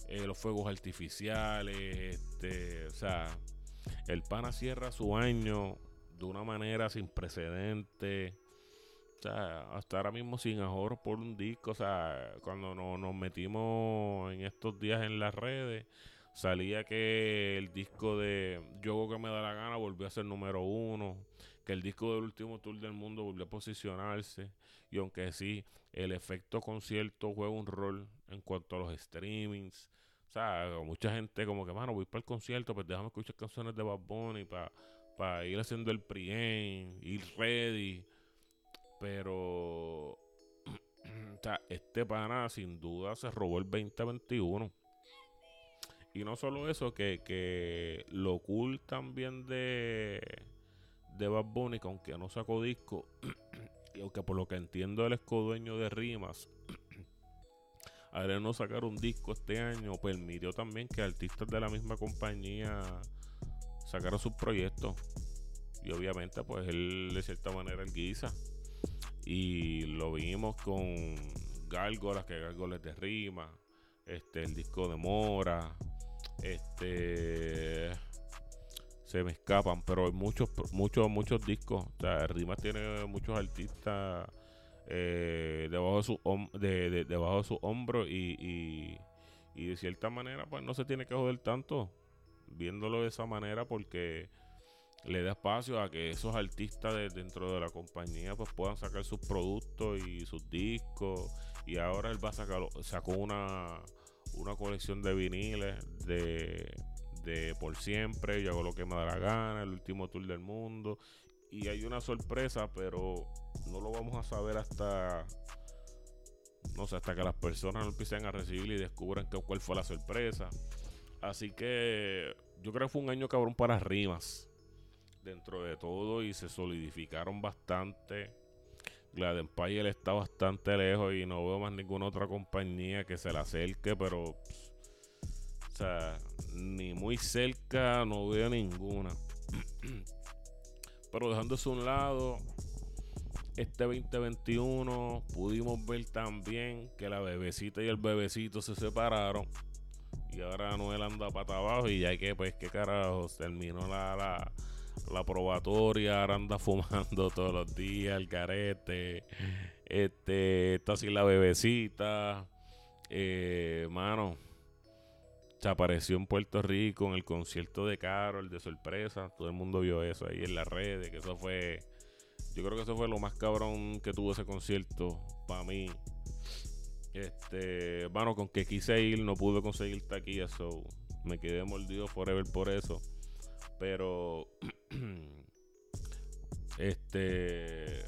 S1: eh, los fuegos artificiales, este, o sea, el pana cierra su año de una manera sin precedentes. O sea, hasta ahora mismo sin ahorro por un disco. O sea, cuando nos metimos en estos días en las redes, salía que el disco de Yo que me da la gana volvió a ser número uno, que el disco del último tour del mundo volvió a posicionarse, y aunque sí, el efecto concierto juega un rol en cuanto a los streamings. O sea, mucha gente como que, mano, voy para el concierto, pues déjame escuchar canciones de Bad Bunny para ir haciendo el pre ir ready. Pero, o sea, este pana sin duda se robó el 2021. Y no solo eso, que, que lo cool también de, de Bad Bunny, que aunque no sacó disco, Y aunque por lo que entiendo él es codueño de Rimas, al no sacar un disco este año, permitió también que artistas de la misma compañía sacaran sus proyectos. Y obviamente, pues él de cierta manera el guisa. Y lo vimos con Gárgolas, que Gárgolas de Rima, este, el disco de Mora, este se me escapan, pero hay muchos, muchos, muchos discos. O tiene muchos artistas eh, debajo de su de, debajo de su hombro y, y, de cierta manera pues no se tiene que joder tanto viéndolo de esa manera porque le da espacio a que esos artistas de, dentro de la compañía pues puedan sacar sus productos y sus discos y ahora él va a sacar sacó una una colección de viniles de de por siempre, yo hago lo que me da la gana, el último tour del mundo. Y hay una sorpresa, pero no lo vamos a saber hasta, no sé, hasta que las personas lo empiecen a recibir y descubran que, cuál fue la sorpresa. Así que yo creo que fue un año cabrón para rimas dentro de todo y se solidificaron bastante. Glad Empire está bastante lejos y no veo más ninguna otra compañía que se la acerque, pero ni muy cerca, no veo ninguna. Pero dejándose un lado, este 2021 pudimos ver también que la bebecita y el bebecito se separaron. Y ahora Noel anda para abajo y ya que, pues, qué carajo, terminó la, la, probatoria, ahora anda fumando todos los días, el carete. Este, está así la bebecita. Eh, mano, se apareció en Puerto Rico en el concierto de Carol de sorpresa. Todo el mundo vio eso ahí en las redes. Que eso fue. Yo creo que eso fue lo más cabrón que tuvo ese concierto para mí. Este, bueno, con que quise ir, no pude conseguir taquilla, so me quedé mordido forever por eso. Pero, este,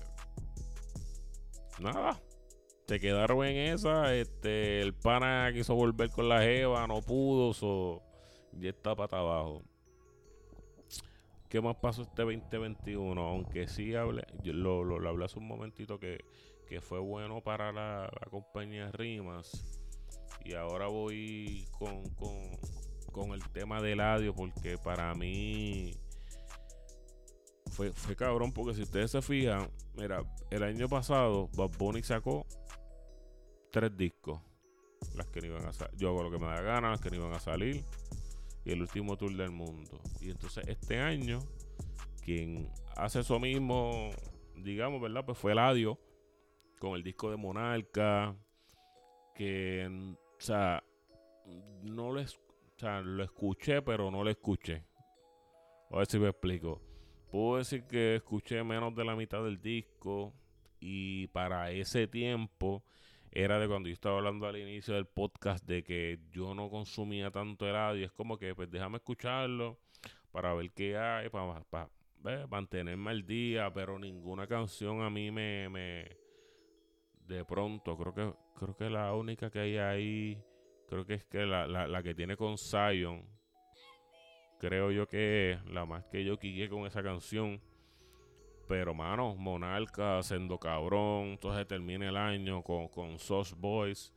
S1: nada, se quedaron en esa. Este, el pana quiso volver con la jeva, no pudo, so, ya está para abajo. ¿Qué más pasó este 2021? Aunque sí hablé, yo lo, lo, hablé hace un momentito que, fue bueno para la, compañía Rimas. Y ahora voy con, con, el tema del audio, porque para mí fue, fue cabrón, porque si ustedes se fijan, mira, el año pasado Bad Bunny sacó tres discos. Las que no iban a Yo hago lo que me da gana, las que no iban a salir. Y el último tour del mundo. Y entonces este año, quien hace eso mismo, digamos, ¿verdad? Pues fue Ladio. Con el disco de Monarca. Que, o sea, no lo, o sea, lo escuché, pero no lo escuché. A ver si me explico. Puedo decir que escuché menos de la mitad del disco. Y para ese tiempo era de cuando yo estaba hablando al inicio del podcast de que yo no consumía tanto el y Es como que, pues déjame escucharlo para ver qué hay, para, para, mantenerme al día, pero ninguna canción a mí me, me. De pronto, creo que creo que la única que hay ahí, creo que es que la, la, la que tiene con Zion, creo yo que es la más que yo quique con esa canción pero, mano, Monarca, Sendo Cabrón, entonces termina el año con, con Boys.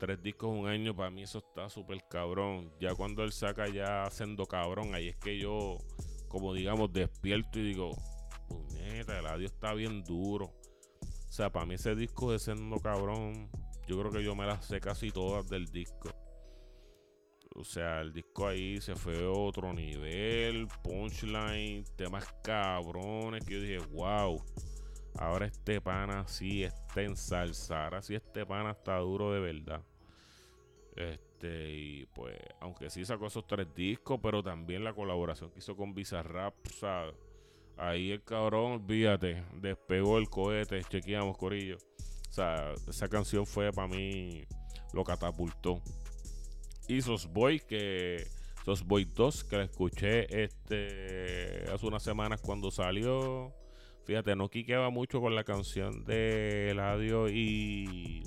S1: Tres discos un año, para mí eso está súper cabrón. Ya cuando él saca ya Sendo Cabrón, ahí es que yo, como digamos, despierto y digo, puñeta, el adiós está bien duro. O sea, para mí ese disco de Sendo Cabrón, yo creo que yo me las sé casi todas del disco. O sea, el disco ahí se fue a otro nivel, punchline, temas cabrones que yo dije, wow. Ahora este pana sí está en salsa. Ahora sí este pana está duro de verdad. Este, y pues, aunque sí sacó esos tres discos, pero también la colaboración que hizo con Bizarrap, sea, ahí el cabrón, olvídate, despegó el cohete, chequeamos, Corillo. O sea, esa canción fue para mí, lo catapultó y Boy, que Boy 2, que la escuché este hace unas semanas cuando salió. Fíjate, no quiqueaba mucho con la canción de Eladio y,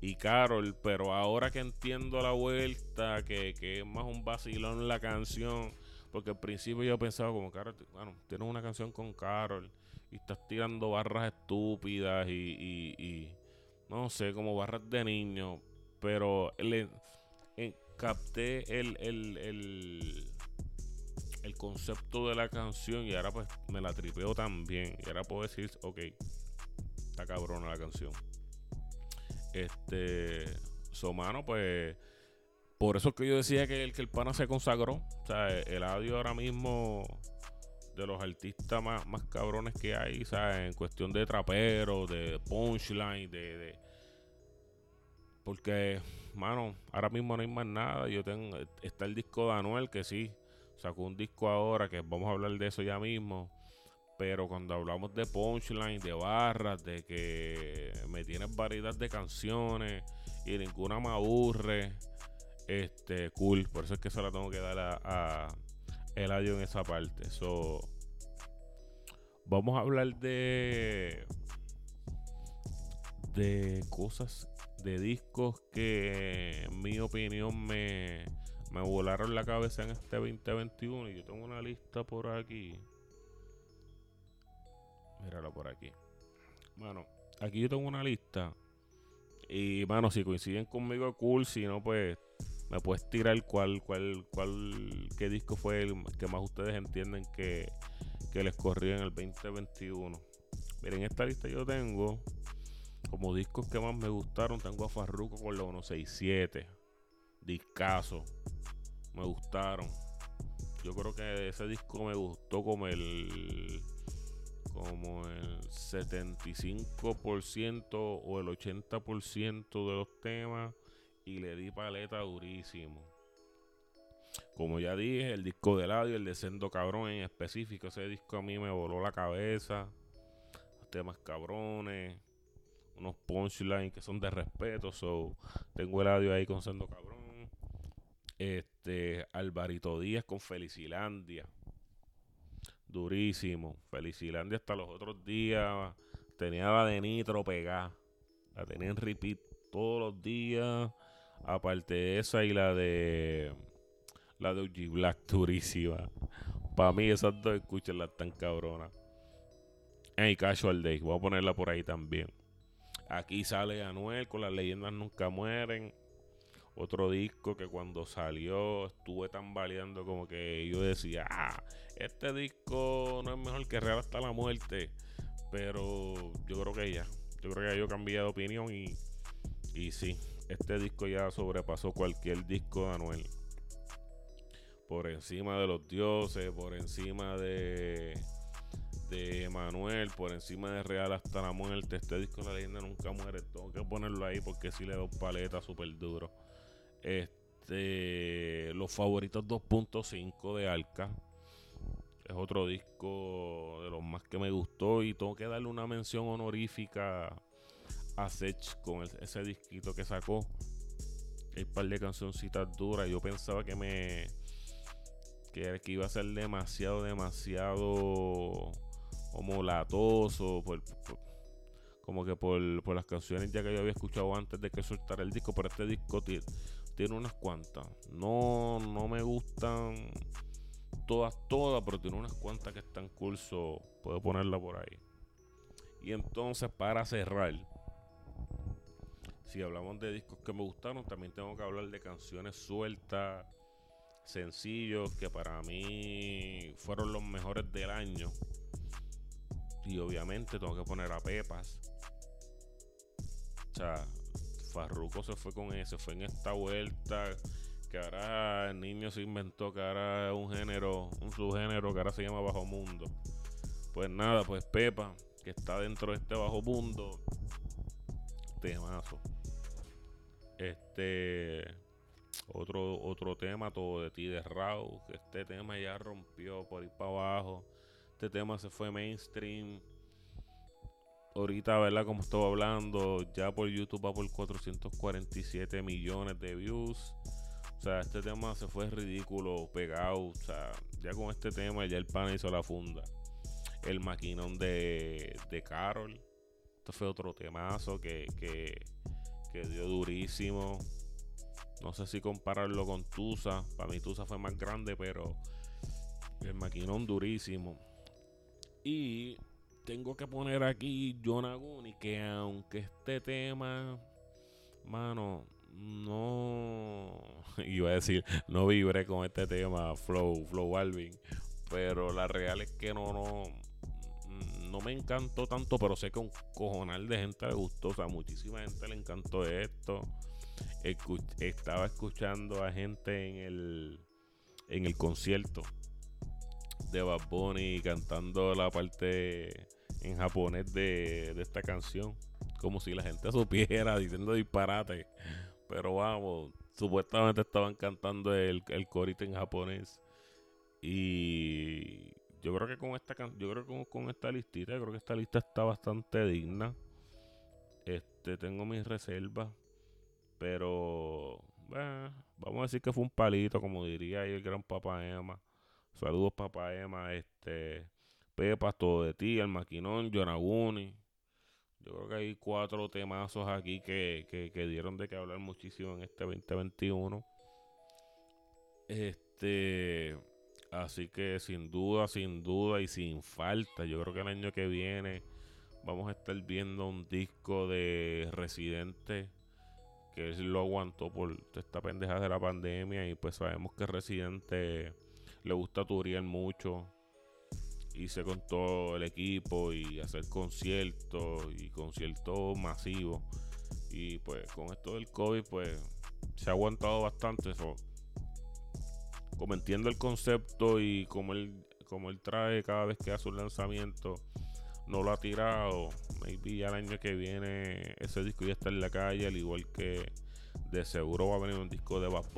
S1: y Carol, pero ahora que entiendo la vuelta, que, es más un vacilón la canción, porque al principio yo pensaba como, Carol, bueno, tienes una canción con Carol y estás tirando barras estúpidas y, y, no sé, como barras de niño, pero le, capté el, el, el, el, concepto de la canción y ahora pues me la tripeo también. Y ahora puedo decir, ok, está cabrona la canción. Este, Somano, pues, por eso es que yo decía que el, que el pana se consagró. O sea, el audio ahora mismo de los artistas más, más cabrones que hay, ¿sabes? En cuestión de trapero, de punchline, de porque, mano, ahora mismo no hay más nada. Yo tengo, está el disco de Anuel, que sí, sacó un disco ahora, que vamos a hablar de eso ya mismo. Pero cuando hablamos de punchline, de barras, de que me tienes variedad de canciones y ninguna me aburre, este, cool. Por eso es que se la tengo que dar a, a Eladio en esa parte. So, vamos a hablar de de cosas de discos que en mi opinión me, me volaron la cabeza en este 2021 y yo tengo una lista por aquí. Míralo por aquí. Bueno, aquí yo tengo una lista. Y, bueno, si coinciden conmigo, cool. Si no, pues me puedes tirar cuál, cuál, cuál, qué disco fue el que más ustedes entienden que, que les corrió en el 2021. Miren, esta lista yo tengo como discos que más me gustaron, tengo a Farruko con la 167. Discaso. Me gustaron. Yo creo que ese disco me gustó como el como el 75% o el 80% de los temas y le di paleta durísimo. Como ya dije, el disco de Ladio, el de Sendo Cabrón en específico, ese disco a mí me voló la cabeza. Los temas cabrones unos punchlines que son de respeto. So, tengo el audio ahí con Sendo Cabrón. Este, Alvarito Díaz con Felicilandia. Durísimo. Felicilandia hasta los otros días. Tenía la de Nitro pegada. La tenía en repeat todos los días. Aparte de esa y la de. La de OG Black, durísima. Para mí esas dos escuchenlas tan cabronas. Y Casual Day. Voy a ponerla por ahí también. Aquí sale Anuel con las leyendas nunca mueren. Otro disco que cuando salió estuve tambaleando como que yo decía, ah, este disco no es mejor que Real hasta la muerte. Pero yo creo que ya, yo creo que yo cambié de opinión y, y sí, este disco ya sobrepasó cualquier disco de Anuel. Por encima de los dioses, por encima de de Manuel por encima de Real hasta la muerte. Este disco la leyenda nunca muere. Tengo que ponerlo ahí porque si le doy paleta súper duro. Este, los favoritos 2.5 de Alca. Es otro disco de los más que me gustó. Y tengo que darle una mención honorífica a Sech con ese disquito que sacó. Hay un par de cancioncitas duras. Yo pensaba que me. Que iba a ser demasiado, demasiado como latoso, por, como que por, las canciones ya que yo había escuchado antes de que soltara el disco, pero este disco tiene unas cuantas. No, no me gustan todas, todas, pero tiene unas cuantas que están curso. Puedo ponerla por ahí. Y entonces, para cerrar, si hablamos de discos que me gustaron, también tengo que hablar de canciones sueltas, sencillos, que para mí fueron los mejores del año. Y obviamente tengo que poner a Pepas. O sea, Farruko se fue con ese, fue en esta vuelta. Que ahora el niño se inventó que ahora un género, un subgénero que ahora se llama Bajo Mundo. Pues nada, pues Pepa, que está dentro de este Bajo Mundo. Temazo. Este. Otro, otro tema, todo de ti de Raúl. Que este tema ya rompió por ir para abajo. Este tema se fue mainstream. Ahorita, ¿verdad? Como estaba hablando, ya por YouTube va por 447 millones de views. O sea, este tema se fue ridículo, pegado. O sea, ya con este tema ya el pan hizo la funda. El maquinón de, de Carol. Esto fue otro temazo que, que, que dio durísimo. No sé si compararlo con Tusa. Para mí Tusa fue más grande, pero el maquinón durísimo. Y tengo que poner aquí John Aguni, que aunque este tema, mano, no iba a decir, no vibré con este tema Flow, Flow Alvin, pero la real es que no, no, no me encantó tanto, pero sé que un cojonal de gente le gustó, o sea, muchísima gente le encantó esto. estaba escuchando a gente en el en el concierto de Bad Bunny cantando la parte en japonés de, de esta canción, como si la gente supiera diciendo disparate. Pero vamos, supuestamente estaban cantando el, el en japonés. Y yo creo que con esta yo creo que con, esta listita, yo creo que esta lista está bastante digna. Este, tengo mis reservas. Pero vamos a decir que fue un palito, como diría ahí el gran Papa Emma. Saludos Papa Emma, este Pepa, todo de ti, el maquinón, Yonaguni. Yo creo que hay cuatro temazos aquí que, que, dieron de que hablar muchísimo en este 2021. Este, así que sin duda, sin duda y sin falta, yo creo que el año que viene vamos a estar viendo un disco de Residente que él lo aguantó por esta pendeja de la pandemia y pues sabemos que Residente le gusta turiar mucho hice con todo el equipo y hacer conciertos y conciertos masivos. Y pues con esto del COVID, pues se ha aguantado bastante eso. Como entiendo el concepto y como él, como él trae cada vez que hace un lanzamiento, no lo ha tirado. Maybe ya el año que viene ese disco ya está en la calle, al igual que de seguro va a venir un disco de Bad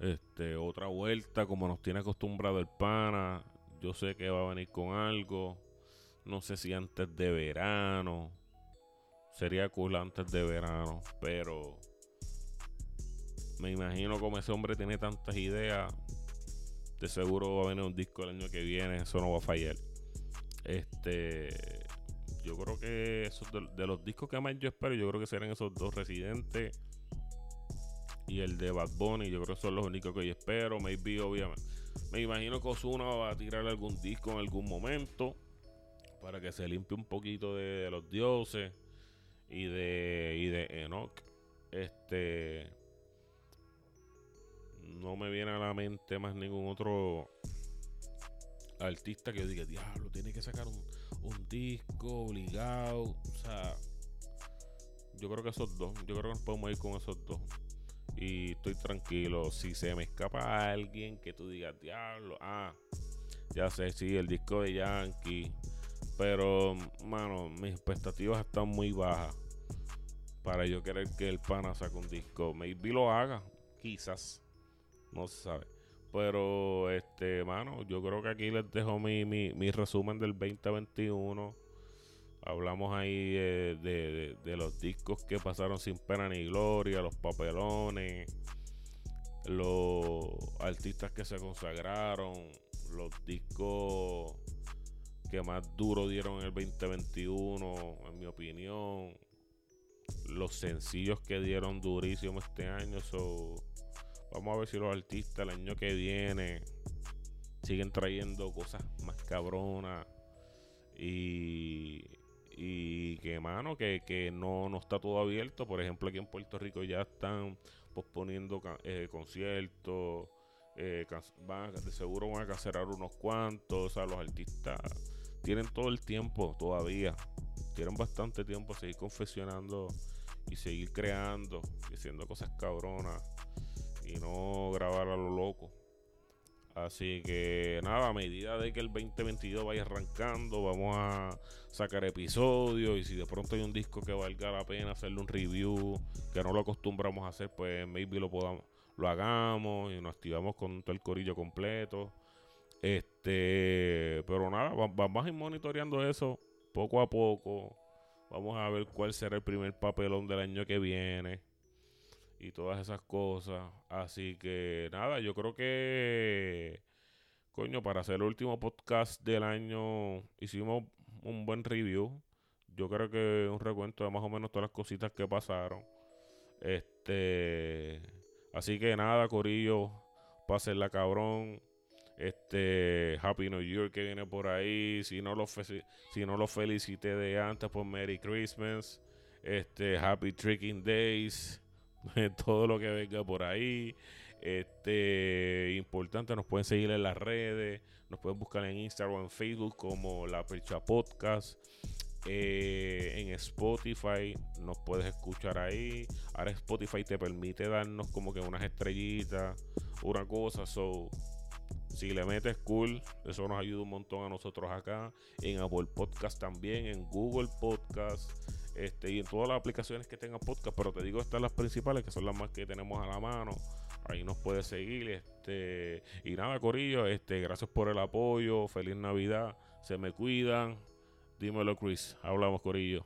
S1: este, otra vuelta, como nos tiene acostumbrado el pana. Yo sé que va a venir con algo. No sé si antes de verano. Sería cool antes de verano. Pero me imagino como ese hombre tiene tantas ideas. De seguro va a venir un disco el año que viene. Eso no va a fallar. Este. Yo creo que esos de, de los discos que más yo espero, yo creo que serán esos dos residentes y el de Bad Bunny. Yo creo que son los únicos que yo espero. Maybe, obviamente. Me imagino que Ozuna va a tirar algún disco en algún momento para que se limpie un poquito de, los dioses y de, y de Enoch. Este. No me viene a la mente más ningún otro artista que diga, diablo, tiene que sacar un, un disco obligado. O sea, yo creo que esos dos. Yo creo que nos podemos ir con esos dos y estoy tranquilo. Si se me escapa alguien que tú digas, diablo, ah, ya sé, sí, el disco de Yankee. Pero, mano, mis expectativas están muy bajas para yo querer que el pana saque un disco. Maybe lo haga, quizás, no se sabe. Pero, este, mano, yo creo que aquí les dejo mi, mi, mi resumen del 2021 Hablamos ahí de, los discos que pasaron sin pena ni gloria, los papelones, los artistas que se consagraron, los discos que más duro dieron en el 2021, en mi opinión, los sencillos que dieron durísimo este año. So, vamos a ver si los artistas el año que viene siguen trayendo cosas más cabronas y y que, mano, que, que no, no está todo abierto. Por ejemplo, aquí en Puerto Rico ya están posponiendo eh, conciertos. Eh, van, de seguro van a cancelar unos cuantos. O sea, los artistas tienen todo el tiempo todavía. Tienen bastante tiempo a seguir confesionando y seguir creando y haciendo cosas cabronas y no grabar a lo loco. Así que nada, a medida de que el 2022 vaya arrancando, vamos a sacar episodios y si de pronto hay un disco que valga la pena hacerle un review, que no lo acostumbramos a hacer, pues maybe lo podamos, lo hagamos y nos activamos con todo el corillo completo. Este, pero nada, vamos a ir monitoreando eso poco a poco. Vamos a ver cuál será el primer papelón del año que viene y todas esas cosas. Así que nada, yo creo que, coño, para hacer el último podcast del año hicimos un buen review. Yo creo que un recuento de más o menos todas las cositas que pasaron. Este, así que nada, Corillo, la cabrón. Este Happy New Year que viene por ahí. Si no lo, si no lo felicité de antes, pues Merry Christmas. Este Happy Tricking Days. Todo lo que venga por ahí. Este importante, nos pueden seguir en las redes. Nos pueden buscar en Instagram o en Facebook como La Percha Podcast. Eh, en Spotify nos puedes escuchar ahí. Ahora Spotify te permite darnos como que unas estrellitas, una cosa. So, si le metes cool, eso nos ayuda un montón a nosotros acá. En Apple Podcast también, en Google Podcast. Este, y en todas las aplicaciones que tengan podcast, pero te digo estas las principales, que son las más que tenemos a la mano. Ahí nos puedes seguir. Este, y nada, Corillo, este, gracias por el apoyo. Feliz Navidad. Se me cuidan. Dímelo, Chris. Hablamos, Corillo.